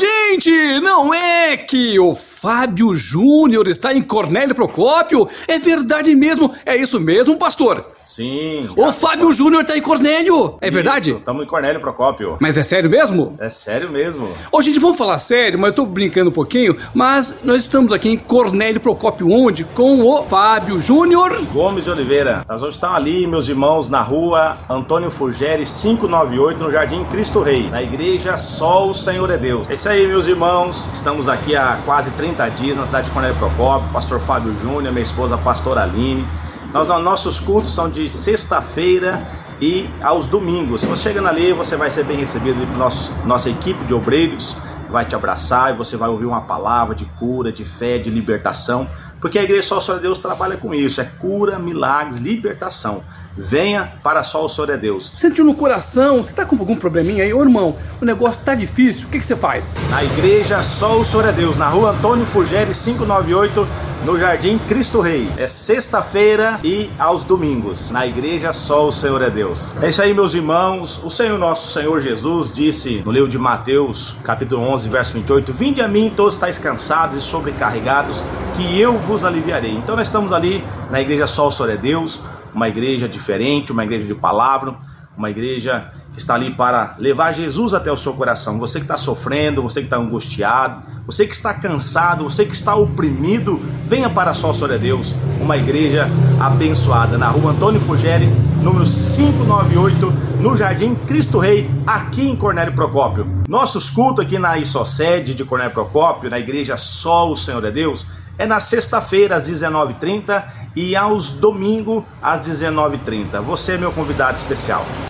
gente, não é que o Fábio Júnior está em Cornélio Procópio? É verdade mesmo, é isso mesmo, pastor? Sim. O Fábio Júnior está em Cornélio, é verdade? Estamos em Cornélio Procópio. Mas é sério mesmo? É sério mesmo. Ô, gente, vamos falar sério, mas eu tô brincando um pouquinho, mas nós estamos aqui em Cornélio Procópio, onde? Com o Fábio Júnior. Gomes de Oliveira. Nós vamos estar ali, meus irmãos, na rua Antônio Furgeri, 598, no Jardim Cristo Rei, na igreja Só o Senhor é Deus. É isso aí, meus irmãos. Estamos aqui há quase 30 dias na cidade de Cornélio Procópio, pastor Fábio Júnior, minha esposa, pastora Aline. Nós, nossos cultos são de sexta-feira e aos domingos. Você chegando ali, você vai ser bem recebido pela nossa equipe de obreiros, vai te abraçar e você vai ouvir uma palavra de cura, de fé, de libertação, porque a Igreja Só o Deus trabalha com isso, é cura, milagres, libertação. Venha para só o Senhor é Deus. Sentiu no coração, você está com algum probleminha aí? Ô irmão, o negócio tá difícil, o que, que você faz? Na igreja Só o Senhor é Deus, na rua Antônio Fugeri 598, no Jardim Cristo Rei. É sexta-feira e aos domingos. Na igreja Só o Senhor é Deus. É isso aí, meus irmãos. O Senhor nosso Senhor Jesus disse no livro de Mateus, capítulo 11, verso 28: Vinde a mim, todos estáis cansados e sobrecarregados, que eu vos aliviarei. Então nós estamos ali na igreja Só o Senhor é Deus uma igreja diferente, uma igreja de palavra, uma igreja que está ali para levar Jesus até o seu coração. Você que está sofrendo, você que está angustiado, você que está cansado, você que está oprimido, venha para Só Glória a Deus, uma igreja abençoada, na rua Antônio Fugeri, número 598, no Jardim Cristo Rei, aqui em Cornélio Procópio. Nossos cultos aqui na Isocede de Cornélio Procópio, na igreja Só o Senhor é Deus, é na sexta-feira às 19h30 e aos domingos às 19h30. Você é meu convidado especial.